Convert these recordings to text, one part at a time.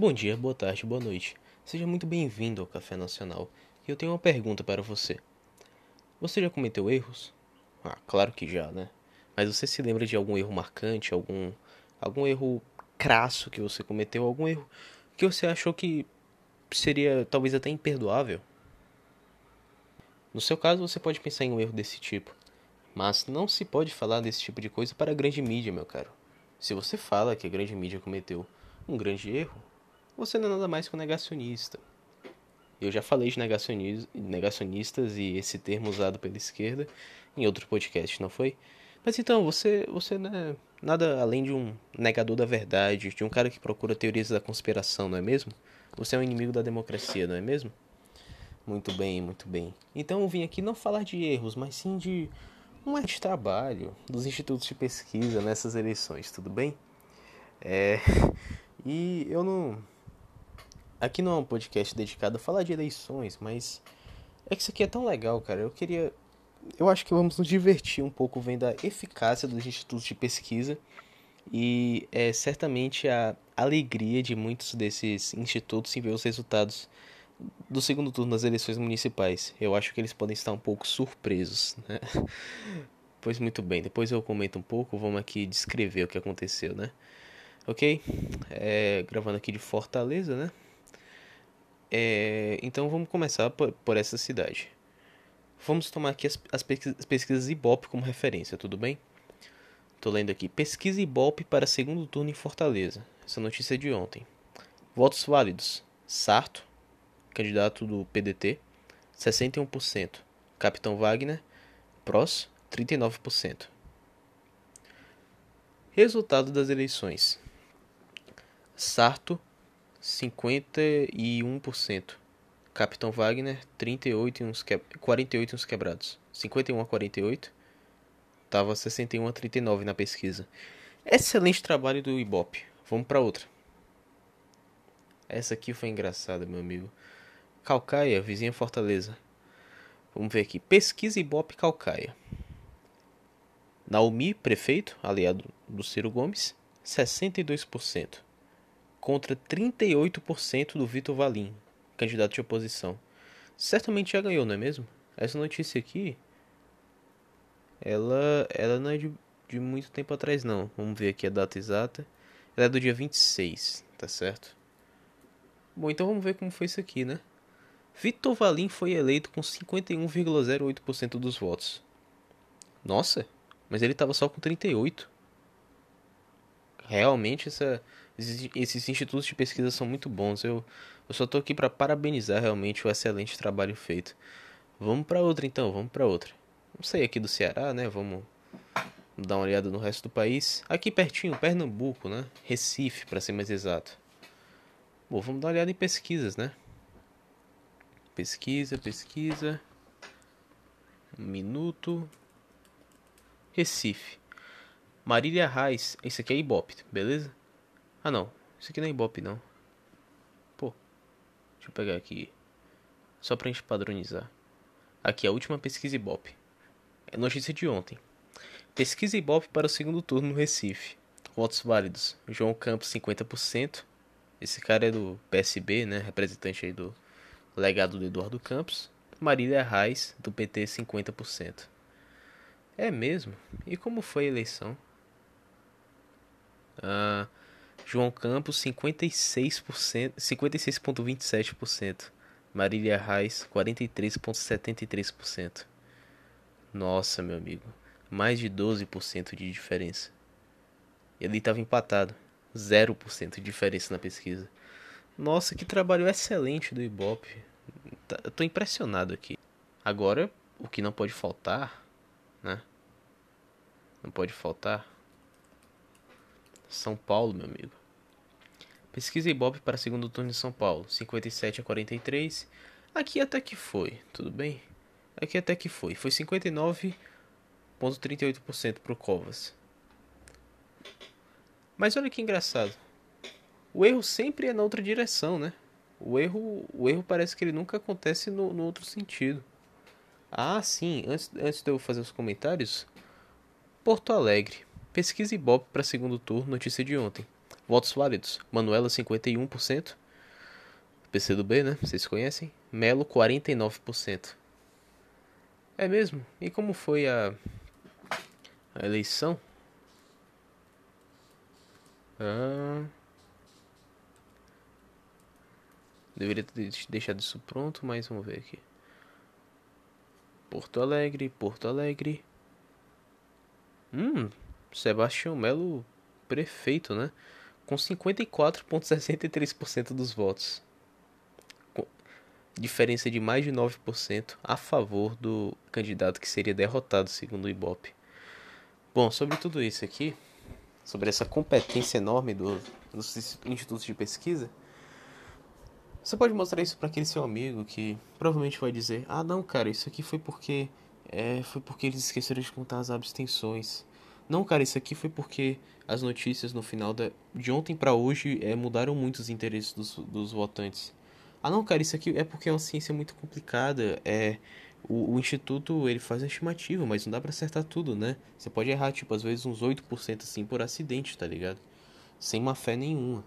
Bom dia, boa tarde, boa noite. Seja muito bem-vindo ao Café Nacional. E eu tenho uma pergunta para você. Você já cometeu erros? Ah, claro que já, né? Mas você se lembra de algum erro marcante, algum algum erro crasso que você cometeu, algum erro que você achou que seria talvez até imperdoável? No seu caso, você pode pensar em um erro desse tipo, mas não se pode falar desse tipo de coisa para a grande mídia, meu caro. Se você fala que a grande mídia cometeu um grande erro, você não é nada mais que um negacionista. Eu já falei de negacionistas e esse termo usado pela esquerda em outro podcast, não foi? Mas então, você, você não é nada além de um negador da verdade, de um cara que procura teorias da conspiração, não é mesmo? Você é um inimigo da democracia, não é mesmo? Muito bem, muito bem. Então eu vim aqui não falar de erros, mas sim de um erro de trabalho dos institutos de pesquisa nessas eleições, tudo bem? É... E eu não Aqui não é um podcast dedicado a falar de eleições, mas é que isso aqui é tão legal, cara. Eu queria. Eu acho que vamos nos divertir um pouco vendo a eficácia dos institutos de pesquisa e é certamente a alegria de muitos desses institutos em ver os resultados do segundo turno das eleições municipais. Eu acho que eles podem estar um pouco surpresos, né? Pois muito bem, depois eu comento um pouco, vamos aqui descrever o que aconteceu, né? Ok? É, gravando aqui de Fortaleza, né? É, então vamos começar por, por, essa cidade. Vamos tomar aqui as, as pesquisas Ibope como referência, tudo bem? Estou lendo aqui. Pesquisa Ibope para segundo turno em Fortaleza. Essa notícia é de ontem. Votos válidos. Sarto, candidato do PDT, 61%. Capitão Wagner, PROS, 39%. Resultado das eleições. Sarto 51%. Capitão Wagner, 38 e uns que... 48 e uns quebrados. 51 a 48. Tava 61 a 39 na pesquisa. Excelente trabalho do Ibope. Vamos para outra. Essa aqui foi engraçada, meu amigo. Calcaia, vizinha Fortaleza. Vamos ver aqui. Pesquisa Ibope Calcaia. Naomi, prefeito, aliado do Ciro Gomes, 62% contra 38% do Vitor Valim, candidato de oposição. Certamente já ganhou, não é mesmo? Essa notícia aqui, ela, ela não é de, de muito tempo atrás, não. Vamos ver aqui a data exata. Ela é do dia 26, tá certo? Bom, então vamos ver como foi isso aqui, né? Vitor Valim foi eleito com 51,08% dos votos. Nossa, mas ele estava só com 38. Realmente essa esses institutos de pesquisa são muito bons. Eu, eu só tô aqui para parabenizar realmente o excelente trabalho feito. Vamos para outra então, vamos para outra. Vamos sair aqui do Ceará, né? Vamos dar uma olhada no resto do país. Aqui pertinho, Pernambuco, né? Recife, para ser mais exato. Bom, vamos dar uma olhada em pesquisas, né? Pesquisa, pesquisa. Minuto. Recife. Marília Reis. Esse aqui é Ibope, beleza? Ah não, isso aqui não é Ibope não. Pô, deixa eu pegar aqui. Só pra gente padronizar. Aqui, a última pesquisa Ibope. É notícia de ontem. Pesquisa Ibope para o segundo turno no Recife. Votos válidos. João Campos, 50%. Esse cara é do PSB, né? Representante aí do legado do Eduardo Campos. Marília Reis, do PT, 50%. É mesmo? E como foi a eleição? Ah, João Campos 56%, 56,27%. Marília Reis 43,73%. Nossa, meu amigo, mais de 12% de diferença. Ele estava empatado, 0% de diferença na pesquisa. Nossa, que trabalho excelente do Ibope. Tá, tô impressionado aqui. Agora, o que não pode faltar, né? Não pode faltar. São Paulo, meu amigo. Pesquisa Ibope para segundo turno em São Paulo, 57 a 43. Aqui até que foi, tudo bem? Aqui até que foi. Foi 59,38% para o Covas. Mas olha que engraçado. O erro sempre é na outra direção, né? O erro, o erro parece que ele nunca acontece no, no outro sentido. Ah, sim. Antes, antes de eu fazer os comentários. Porto Alegre. Pesquisa Ibope para segundo turno, notícia de ontem. Votos válidos: Manuela 51%, PCdoB, né? Vocês conhecem? Melo 49%. É mesmo? E como foi a, a eleição? Ah, deveria ter deixado isso pronto, mas vamos ver aqui. Porto Alegre, Porto Alegre. Hum, Sebastião Melo prefeito, né? Com 54,63% dos votos. Diferença de mais de 9% a favor do candidato que seria derrotado, segundo o Ibope. Bom, sobre tudo isso aqui, sobre essa competência enorme do, dos institutos de pesquisa, você pode mostrar isso para aquele seu amigo que provavelmente vai dizer: "Ah, não, cara, isso aqui foi porque é, foi porque eles esqueceram de contar as abstenções. Não, cara, isso aqui foi porque as notícias no final da, de ontem para hoje é, mudaram muito os interesses dos, dos votantes. Ah, não, cara, isso aqui é porque é uma ciência muito complicada. É o, o instituto ele faz a estimativa, mas não dá para acertar tudo, né? Você pode errar tipo às vezes uns 8% assim por acidente, tá ligado? Sem má fé nenhuma.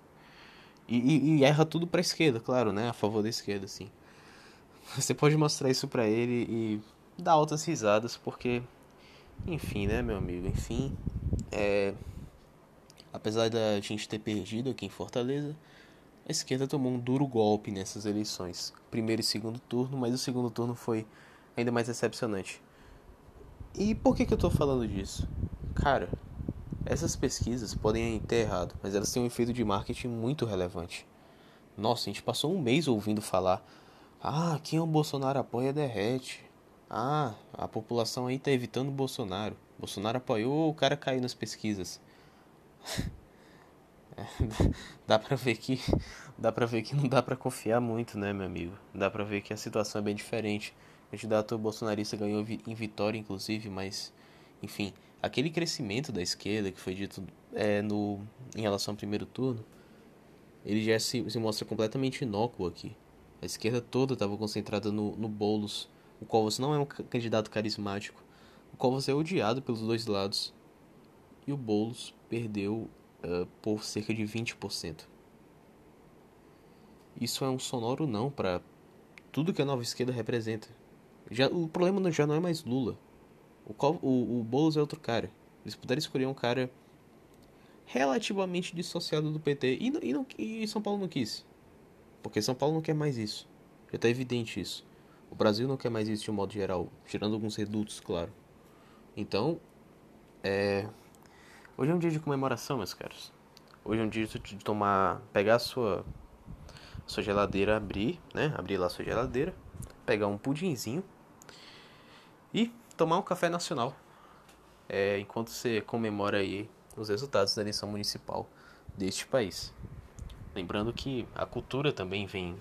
E, e, e, erra tudo pra esquerda, claro, né? A favor da esquerda, assim. Você pode mostrar isso pra ele e dar altas risadas, porque. Enfim, né, meu amigo? Enfim. É. Apesar da gente ter perdido aqui em Fortaleza, a esquerda tomou um duro golpe nessas eleições. Primeiro e segundo turno, mas o segundo turno foi ainda mais decepcionante. E por que, que eu tô falando disso? Cara, essas pesquisas podem ter errado, mas elas têm um efeito de marketing muito relevante. Nossa, a gente passou um mês ouvindo falar: ah, quem o Bolsonaro apoia derrete. Ah, a população aí tá evitando o Bolsonaro. Bolsonaro apoiou, o cara caiu nas pesquisas. É, dá pra ver que dá pra ver que não dá pra confiar muito, né, meu amigo? Dá pra ver que a situação é bem diferente. O candidato bolsonarista ganhou em vitória, inclusive, mas enfim, aquele crescimento da esquerda que foi dito é, no, em relação ao primeiro turno, ele já se, se mostra completamente inócuo aqui. A esquerda toda estava concentrada no, no Boulos, o qual você não é um candidato carismático, o qual você é odiado pelos dois lados. E o Boulos perdeu uh, por cerca de 20%. Isso é um sonoro não para tudo que a nova esquerda representa. Já, o problema já não é mais Lula. O, qual, o, o Boulos é outro cara. Eles puderam escolher um cara relativamente dissociado do PT. E, e, não, e São Paulo não quis. Porque São Paulo não quer mais isso. Já está evidente isso. O Brasil não quer mais isso de um modo geral. Tirando alguns redutos, claro. Então, é... Hoje é um dia de comemoração, meus caros. Hoje é um dia de tomar... Pegar a sua... Sua geladeira, abrir, né? Abrir lá a sua geladeira. Pegar um pudinzinho. E tomar um café nacional. É, enquanto você comemora aí os resultados da eleição municipal deste país. Lembrando que a cultura também vem,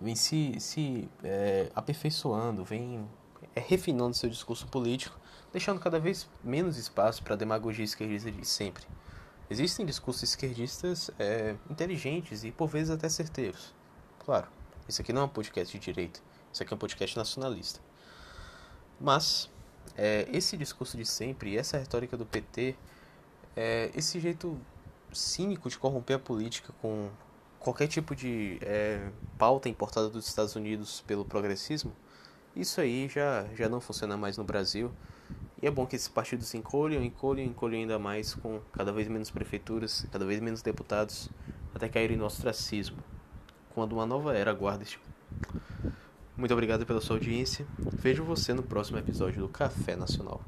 vem se, se é, aperfeiçoando, vem é, refinando seu discurso político, deixando cada vez menos espaço para a demagogia esquerdista de sempre. Existem discursos esquerdistas é, inteligentes e por vezes até certeiros. Claro, isso aqui não é um podcast de direita, isso aqui é um podcast nacionalista. Mas é, esse discurso de sempre, essa retórica do PT, é, esse jeito cínico de corromper a política com qualquer tipo de é, pauta importada dos Estados Unidos pelo progressismo, isso aí já, já não funciona mais no Brasil. E é bom que esses partidos encolham, encolham, encolham ainda mais com cada vez menos prefeituras, cada vez menos deputados, até caírem no ostracismo. Quando uma nova era aguarda este muito obrigado pela sua audiência. Vejo você no próximo episódio do Café Nacional.